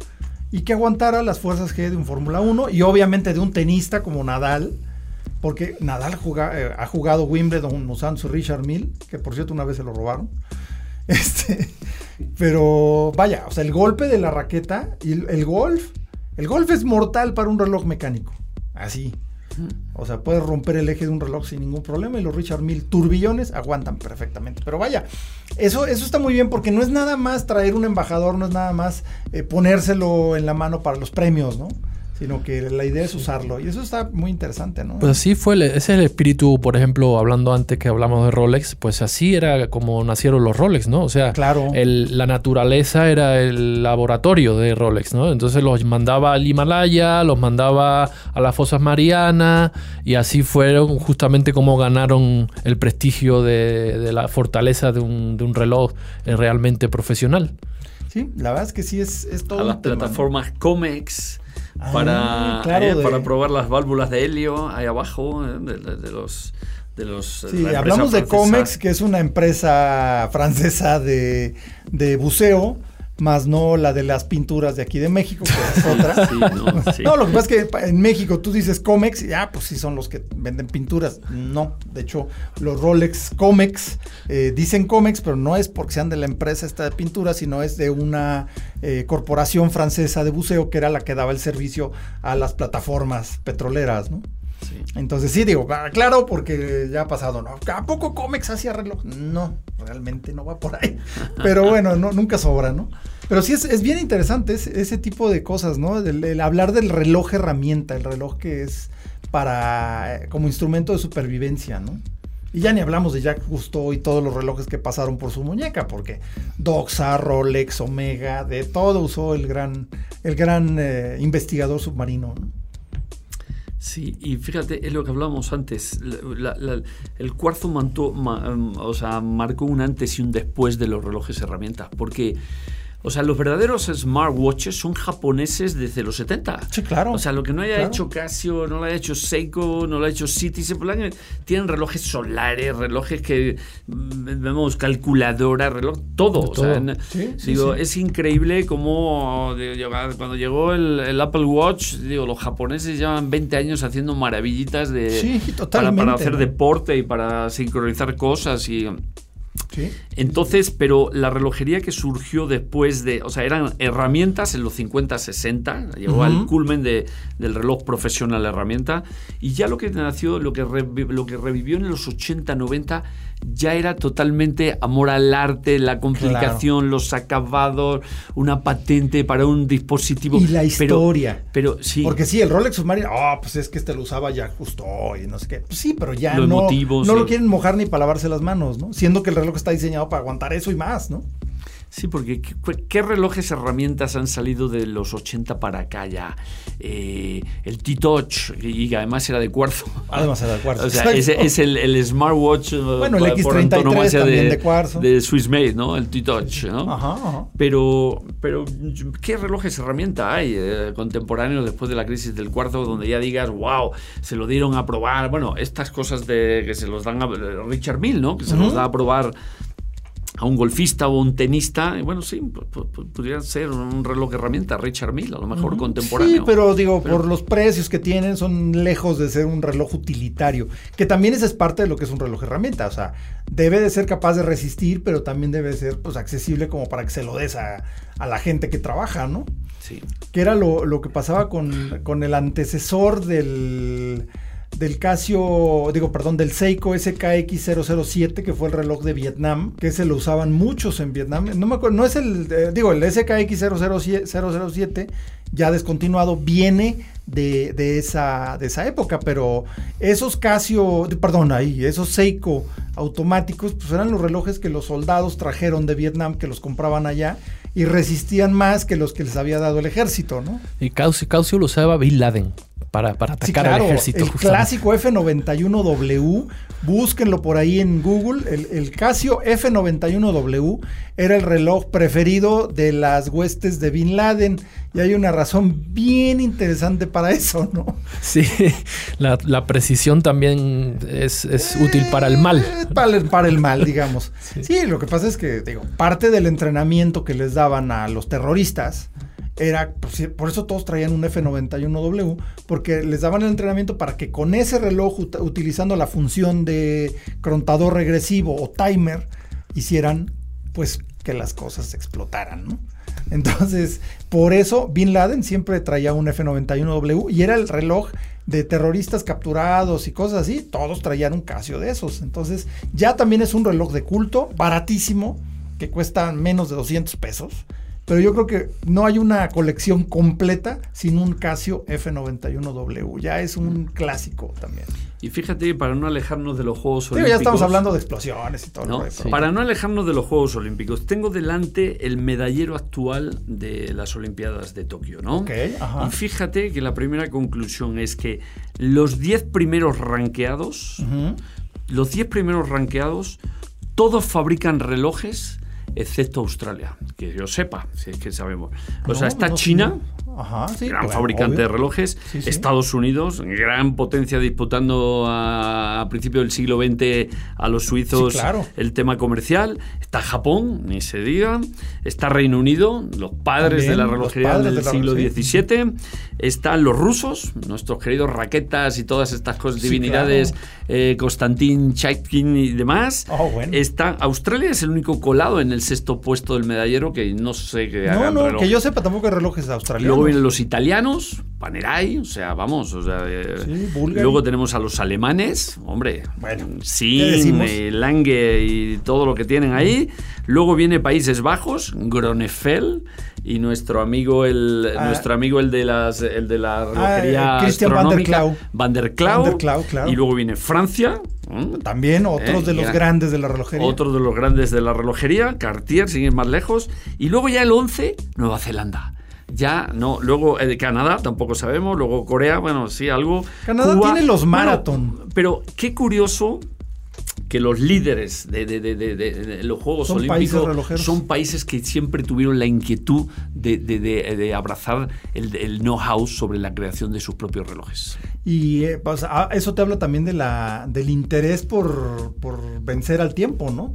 y que aguantara las fuerzas G de un Fórmula 1 y obviamente de un tenista como Nadal, porque Nadal eh, ha jugado Wimbledon usando su Richard Mill, que por cierto una vez se lo robaron. Este, pero vaya, o sea, el golpe de la raqueta y el, golf, el golf es mortal para un reloj mecánico. Así. O sea, puedes romper el eje de un reloj sin ningún problema y los Richard Mill turbillones aguantan perfectamente. Pero vaya, eso, eso está muy bien porque no es nada más traer un embajador, no es nada más eh, ponérselo en la mano para los premios, ¿no? Sino que la idea es usarlo. Y eso está muy interesante, ¿no? Pues así fue, ese es el espíritu, por ejemplo, hablando antes que hablamos de Rolex, pues así era como nacieron los Rolex, ¿no? O sea, claro. la naturaleza era el laboratorio de Rolex, ¿no? Entonces los mandaba al Himalaya, los mandaba a las fosas Mariana, y así fueron justamente como ganaron el prestigio de, la fortaleza de un, de un reloj eh, realmente profesional. Sí, la verdad es que sí es, es todo. A las plataformas Comex para, ah, eh, para probar las válvulas de helio ahí abajo eh, de, los de los sí hablamos de Comex que es una empresa francesa de, de buceo más no la de las pinturas de aquí de México, que es otra. no, lo que pasa es que en México tú dices Comex y ah, pues sí son los que venden pinturas. No, de hecho, los Rolex Comex eh, dicen Comex, pero no es porque sean de la empresa esta de pintura, sino es de una eh, corporación francesa de buceo que era la que daba el servicio a las plataformas petroleras, ¿no? Entonces sí, digo, claro, porque ya ha pasado, ¿no? ¿A poco Comex hacía reloj? No, realmente no va por ahí. Pero bueno, no, nunca sobra, ¿no? Pero sí es, bien interesante ese, tipo de cosas, ¿no? El, hablar del reloj herramienta, el reloj que es para, eh, como instrumento de supervivencia, ¿no? Y ya ni hablamos de Jack Cousteau y todos los relojes que pasaron por su muñeca, porque Doxa, Rolex, Omega, de todo usó el gran, el gran eh, investigador submarino, ¿no? Sí, y fíjate, es lo que hablábamos antes. el cuarzo mantó, o sea, marcó un antes y un después de los relojes herramientas, porque o sea, los verdaderos smartwatches son japoneses desde los 70. Sí, claro. O sea, lo que no haya hecho Casio, no lo haya hecho Seiko, no lo ha hecho Citizen, tienen relojes solares, relojes que mm, vemos calculadora, reloj, todo. O sea, digo, es increíble cómo cuando llegó el, Apple Watch, digo, los japoneses llevan 20 años haciendo maravillitas de para, para hacer deporte y para sincronizar cosas y Entonces, pero la relojería que surgió después de, o sea, eran herramientas en los 50, 60, llegó al culmen de, del reloj profesional herramienta, y ya lo que nació, lo que, lo que revivió en los 80, 90, ya era totalmente amor al arte, la complicación, los acabados, una patente para un dispositivo. Y la historia. Pero, sí. Porque sí, el Rolex Submarine, ah, pues es que este lo usaba ya justo hoy, no sé qué. Pues sí, pero ya no, no lo quieren mojar ni para lavarse las manos, ¿no? Siendo que el reloj está diseñado para aguantar eso y más, ¿no? Sí, porque ¿qué, relojes, herramientas han salido de los 80 para acá ya? Eh, el T-Touch, y además era de cuarzo. Además era de cuarzo. o sea, es, el, smartwatch eh, bueno, el X33 también de, cuarzo. De Swiss Made, ¿no? El T-Touch, ¿no? Ajá, ajá. Pero, pero, ¿qué relojes, herramienta hay eh, contemporáneos después de la crisis del cuarzo donde ya digas, wow, se lo dieron a probar? Bueno, estas cosas de que se los dan a Richard Mill, ¿no? Que se los da a probar a un golfista o un tenista, bueno, sí, podría ser un reloj herramienta, Richard Mille, a lo mejor contemporáneo. Sí, pero digo, por los precios que tienen, son lejos de ser un reloj utilitario, que también esa es parte de lo que es un reloj herramienta, o sea, debe de ser capaz de resistir, pero también debe ser pues accesible como para que se lo des a, la gente que trabaja, ¿no? Sí. Que era lo, lo que pasaba con, con el antecesor del del Casio, digo, perdón, del Seiko SKX007, que fue el reloj de Vietnam, que se lo usaban muchos en Vietnam. No me acuerdo, no es el, eh, digo, el SKX007 ya descontinuado viene de, de, esa, de esa época, pero esos Casio, perdón, ahí, esos Seiko automáticos, pues eran los relojes que los soldados trajeron de Vietnam, que los compraban allá y resistían más que los que les había dado el ejército, ¿no? Y Casio, lo usaba Bin Laden para, atacar al ejército. El clásico F91W, búsquenlo por ahí en Google. El, Casio F91W era el reloj preferido de las huestes de Bin Laden. Y hay una razón bien interesante para eso, ¿no? Sí, la, precisión también es, útil para el mal. Eh, para, para, el mal, digamos. sí, lo que pasa es que, digo, parte del entrenamiento que les daban a los terroristas era, por eso todos traían un F91W, porque les daban el entrenamiento para que con ese reloj, utilizando la función de contador regresivo o timer, hicieran pues que las cosas explotaran, ¿no? Entonces, por eso Bin Laden siempre traía un F91W y era el reloj de terroristas capturados y cosas así, todos traían un Casio de esos. Entonces, ya también es un reloj de culto, baratísimo, que cuesta menos de 200 pesos pero yo creo que no hay una colección completa sin un Casio F91W. Ya es un clásico también. Y fíjate, para no alejarnos de los Juegos Olímpicos. ya estamos hablando de explosiones y todo. Para no alejarnos de los Juegos Olímpicos, tengo delante el medallero actual de las Olimpiadas de Tokio, ¿no? Y fíjate que la primera conclusión es que los 10 primeros ranqueados, los 10 primeros ranqueados, todos fabrican relojes excepto Australia, que yo sepa, si es que sabemos. O sea, está China, gran fabricante de relojes, Estados Unidos, gran potencia disputando a, principios del siglo XX a los suizos el tema comercial, está Japón, ni se diga, está Reino Unido, los padres de la relojería del siglo XVII, están los rusos, nuestros queridos raquetas y todas estas cosas, divinidades, eh, Konstantin Chaikin y demás. Oh, está, Australia es el único colado en el sexto puesto del medallero que no sé que No, no, que yo sepa tampoco hay relojes australianos. Luego vienen los italianos, Panerai, o sea, vamos, o sea, eh, luego tenemos a los alemanes, hombre, bueno, Sin, eh, Lange y todo lo que tienen ahí. Luego viene Países Bajos, Gronefeld y nuestro amigo el ah. nuestro amigo el de las el de la ah, relojería astronómica Van der Klau, y luego viene Francia. También otros eh, de los grandes de la relojería. Otros de los grandes de la relojería Cartier sin ir más lejos. Y luego ya el 11 Nueva Zelanda ya no, luego de Canadá tampoco sabemos, luego Corea, bueno, sí, algo. Canadá tiene los marathon. pero qué curioso que los líderes de, los Juegos Olímpicos son países que siempre tuvieron la inquietud de, abrazar el, know-how sobre la creación de sus propios relojes. Y eh, pues, ah, eso te habla también de la, del interés por, vencer al tiempo, ¿no?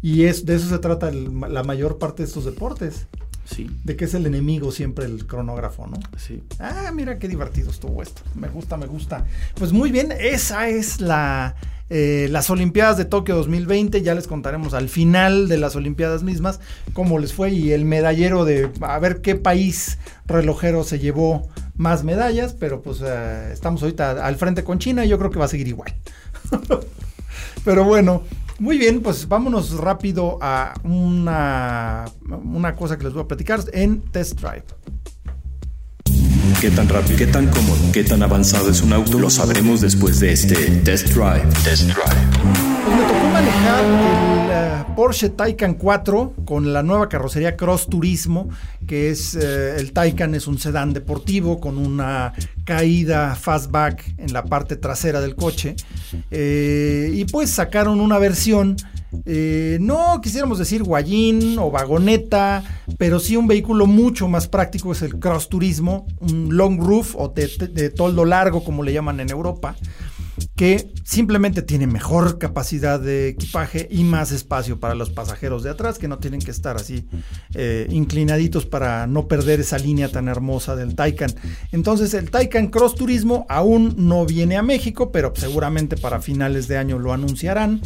y es, de eso se trata la mayor parte de estos deportes. Sí. De que es el enemigo siempre el cronógrafo, ¿no? Sí. Ah, mira qué divertido estuvo esto. Me gusta, me gusta. Pues muy bien, esa es la Eh, las Olimpiadas de Tokio 2020, ya les contaremos al final de las Olimpiadas mismas cómo les fue y el medallero de a ver qué país relojero se llevó más medallas, pero pues eh, estamos ahorita al frente con China y yo creo que va a seguir igual. pero bueno, muy bien, pues vámonos rápido a una, una cosa que les voy a platicar en Test Drive. ¿Qué tan rápido, qué tan cómodo, qué tan avanzado es un auto? Lo sabremos después de este Test Drive. Test Drive. Pues me tocó manejar el eh, Porsche Taycan 4 con la nueva carrocería Cross Turismo, que es eh, el Taycan es un sedán deportivo con una caída fastback en la parte trasera del coche. Eh, y pues sacaron una versión no quisiéramos decir guayín o vagoneta, pero sí un vehículo mucho más práctico es el cross turismo, un long roof o de, toldo largo como le llaman en Europa, que simplemente tiene mejor capacidad de equipaje y más espacio para los pasajeros de atrás que no tienen que estar así eh, inclinaditos para no perder esa línea tan hermosa del Taycan. Entonces el Taycan Cross Turismo aún no viene a México, pero seguramente para finales de año lo anunciarán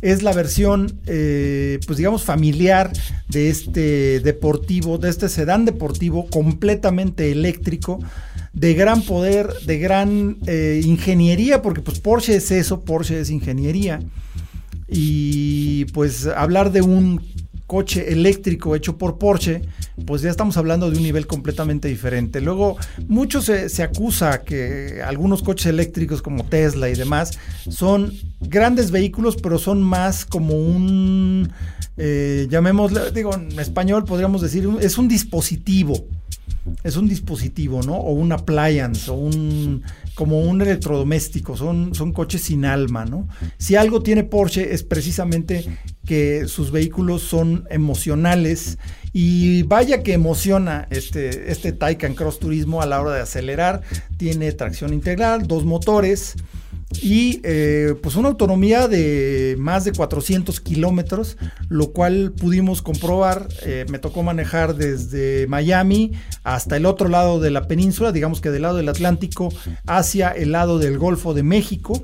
es la versión, eh, pues digamos, familiar de este deportivo, de este sedán deportivo completamente eléctrico, de gran poder, de gran eh, ingeniería, porque pues Porsche es eso, Porsche es ingeniería. Y pues hablar de un coche eléctrico hecho por Porsche, pues ya estamos hablando de un nivel completamente diferente. Luego, mucho se, acusa que algunos coches eléctricos como Tesla y demás son grandes vehículos, pero son más como un, eh, llamémosle, digo, en español podríamos decir, es un dispositivo es un dispositivo, ¿no? O un appliance, o un como un electrodoméstico, son, son coches sin alma, ¿no? Si algo tiene Porsche es precisamente que sus vehículos son emocionales y vaya que emociona este, este Taycan Cross Turismo a la hora de acelerar, tiene tracción integral, dos motores, y eh, pues una autonomía de más de 400 kilómetros, lo cual pudimos comprobar. Eh, me tocó manejar desde Miami hasta el otro lado de la península, digamos que del lado del Atlántico hacia el lado del Golfo de México,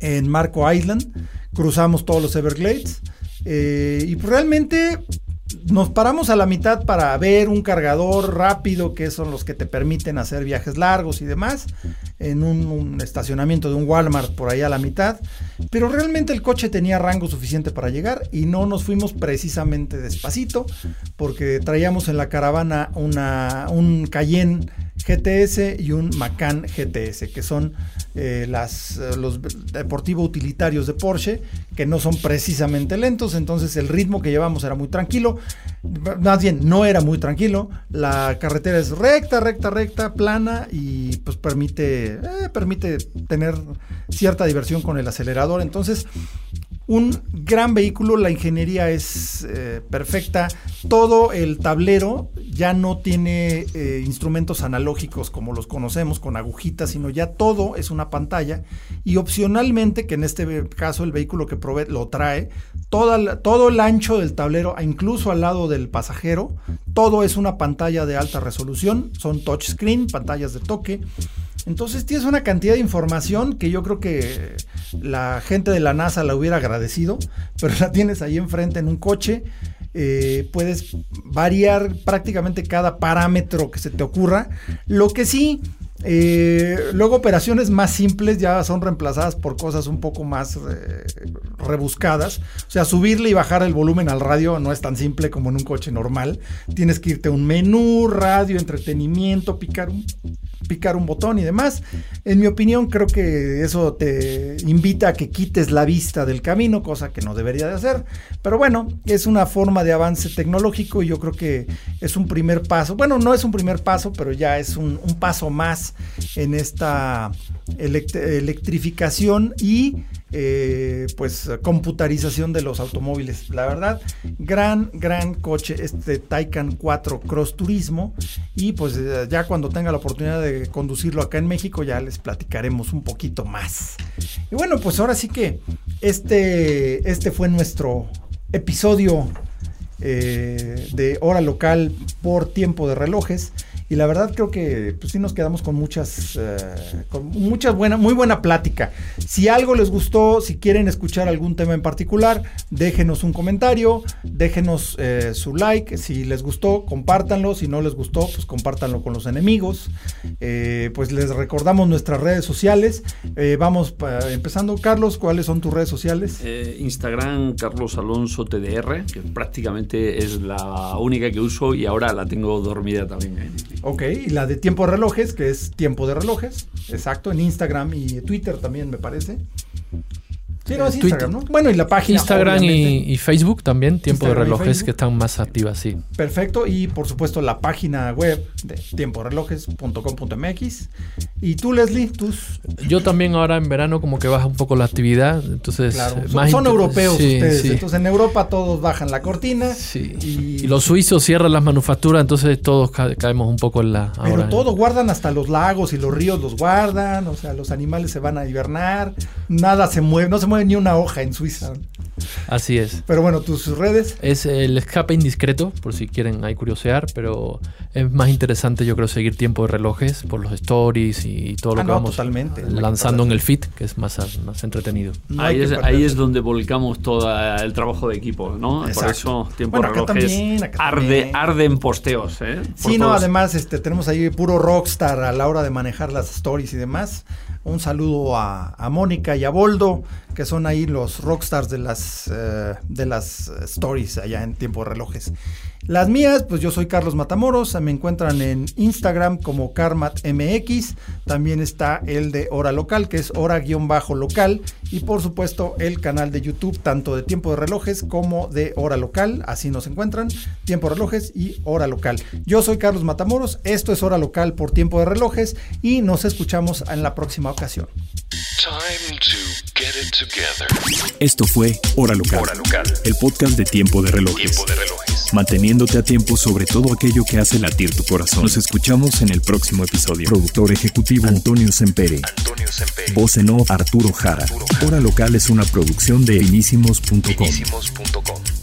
en Marco Island. Cruzamos todos los Everglades. Eh, y realmente nos paramos a la mitad para ver un cargador rápido, que son los que te permiten hacer viajes largos y demás, en un, estacionamiento de un Walmart por ahí a la mitad. Pero realmente el coche tenía rango suficiente para llegar y no nos fuimos precisamente despacito, porque traíamos en la caravana una, un Cayenne GTS y un Macan GTS, que son eh, eh, los deportivos utilitarios de Porsche, que no son precisamente lentos, entonces el ritmo que llevamos era muy tranquilo, más bien no era muy tranquilo, la carretera es recta, recta, recta, plana y pues permite, eh, permite tener cierta diversión con el acelerador, entonces un gran vehículo, la ingeniería es eh, perfecta, todo el tablero ya no tiene eh, instrumentos analógicos como los conocemos con agujitas, sino ya todo es una pantalla y opcionalmente, que en este caso el vehículo que provee lo trae, todo el ancho del tablero, incluso al lado del pasajero, todo es una pantalla de alta resolución, son touchscreen, pantallas de toque. Entonces tienes una cantidad de información que yo creo que la gente de la NASA la hubiera agradecido, pero la tienes ahí enfrente en un coche. Eh, puedes variar prácticamente cada parámetro que se te ocurra. Lo que sí, eh, luego operaciones más simples ya son reemplazadas por cosas un poco más eh, rebuscadas. O sea, subirle y bajar el volumen al radio no es tan simple como en un coche normal. Tienes que irte a un menú, radio, entretenimiento, picar un picar un botón y demás. En mi opinión, creo que eso te invita a que quites la vista del camino, cosa que no debería de hacer. Pero bueno, es una forma de avance tecnológico y yo creo que es un primer paso. Bueno, no es un primer paso, pero ya es un, paso más en esta electrificación y eh, pues computarización de los automóviles. La verdad, gran, gran coche este Taycan 4 Cross Turismo y pues eh, ya cuando tenga la oportunidad de conducirlo acá en México ya les platicaremos un poquito más. Y bueno, pues ahora sí que este, este fue nuestro episodio eh, de hora local por tiempo de relojes. Y la verdad creo que pues sí nos quedamos con muchas, eh, con muchas buena, muy buena plática. Si algo les gustó, si quieren escuchar algún tema en particular, déjenos un comentario, déjenos eh, su like, si les gustó, compártanlo, si no les gustó, pues compártanlo con los enemigos. Eh, pues les recordamos nuestras redes sociales. vamos empezando, Carlos, ¿cuáles son tus redes sociales? Instagram, Carlos Alonso TDR, que prácticamente es la única que uso y ahora la tengo dormida también. Ok, y la de tiempo de relojes, que es tiempo de relojes, exacto, en Instagram y Twitter también me parece. Sí, no, es Instagram, ¿no? Bueno, y la página. Instagram y, Facebook también, tiempo de relojes que están más activas, sí. Perfecto, y por supuesto la página web de tiemporelojes.com.mx. Y tú, Leslie, tus. Yo también ahora en verano, como que baja un poco la actividad, entonces. Claro, son, europeos ustedes, entonces en Europa todos bajan la cortina. Sí. Y, los suizos cierran las manufacturas, entonces todos caemos un poco en la. Pero todos guardan hasta los lagos y los ríos los guardan, o sea, los animales se van a hibernar, nada se mueve, no se mueve ni una hoja en Suiza. Así es. Pero bueno, tus redes. Es el escape indiscreto, por si quieren ahí curiosear, pero es más interesante yo creo seguir tiempo de relojes por los stories y todo lo ah, que vamos lanzando en el feed, que es más, más entretenido. ahí, es, ahí es donde volcamos todo el trabajo de equipo, ¿no? Por eso tiempo de relojes arde, arde en posteos. ¿eh? sí, no, además este, tenemos ahí puro rockstar a la hora de manejar las stories y demás. Un saludo a, Mónica y a Boldo, que son ahí los rockstars de las, eh, de las stories allá en tiempo de relojes. Las mías, pues yo soy Carlos Matamoros, me encuentran en Instagram como CarmatMX, también está el de Hora Local, que es hora-local, y por supuesto el canal de YouTube, tanto de Tiempo de Relojes como de Hora Local, así nos encuentran, Tiempo de Relojes y Hora Local. Yo soy Carlos Matamoros, esto es Hora Local por Tiempo de Relojes y nos escuchamos en la próxima ocasión. Esto fue Hora Local, el podcast de Tiempo de Relojes. Tiempo de Relojes. Manteniéndote a tiempo sobre todo aquello que hace latir tu corazón. Nos escuchamos en el próximo episodio. Productor ejecutivo Antonio Sempere. Antonio Sempere. Voz en off Arturo Jara. Hora Local es una producción de finísimos.com.